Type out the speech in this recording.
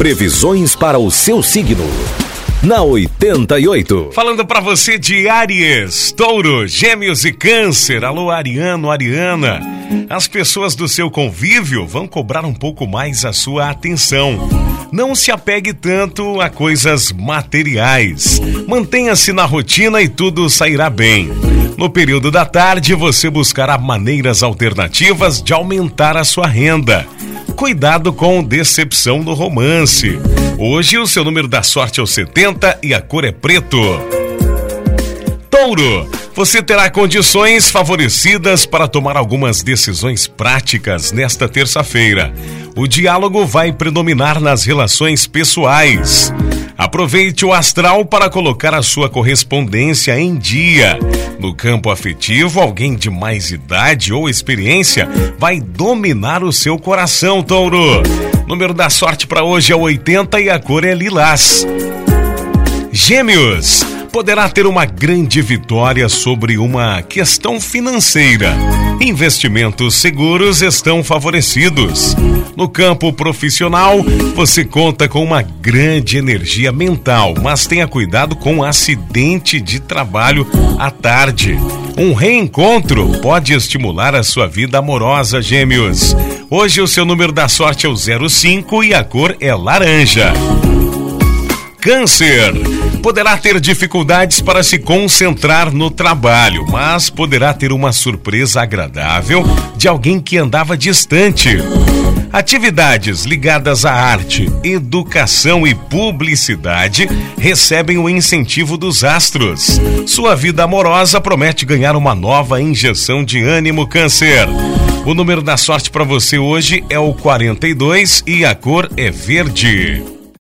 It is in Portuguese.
Previsões para o seu signo. Na 88. Falando para você de Aries, Touro, Gêmeos e Câncer. Alô, Ariano, Ariana. As pessoas do seu convívio vão cobrar um pouco mais a sua atenção. Não se apegue tanto a coisas materiais. Mantenha-se na rotina e tudo sairá bem. No período da tarde, você buscará maneiras alternativas de aumentar a sua renda. Cuidado com decepção no romance. Hoje o seu número da sorte é o 70 e a cor é preto. Touro, você terá condições favorecidas para tomar algumas decisões práticas nesta terça-feira. O diálogo vai predominar nas relações pessoais. Aproveite o astral para colocar a sua correspondência em dia. No campo afetivo, alguém de mais idade ou experiência vai dominar o seu coração, touro. Número da sorte para hoje é 80 e a cor é lilás. Gêmeos poderá ter uma grande vitória sobre uma questão financeira. Investimentos seguros estão favorecidos. No campo profissional, você conta com uma grande energia mental, mas tenha cuidado com um acidente de trabalho à tarde. Um reencontro pode estimular a sua vida amorosa, gêmeos. Hoje o seu número da sorte é o 05 e a cor é laranja. Câncer poderá ter dificuldades para se concentrar no trabalho, mas poderá ter uma surpresa agradável de alguém que andava distante. Atividades ligadas à arte, educação e publicidade recebem o incentivo dos astros. Sua vida amorosa promete ganhar uma nova injeção de ânimo, Câncer. O número da sorte para você hoje é o 42 e a cor é verde.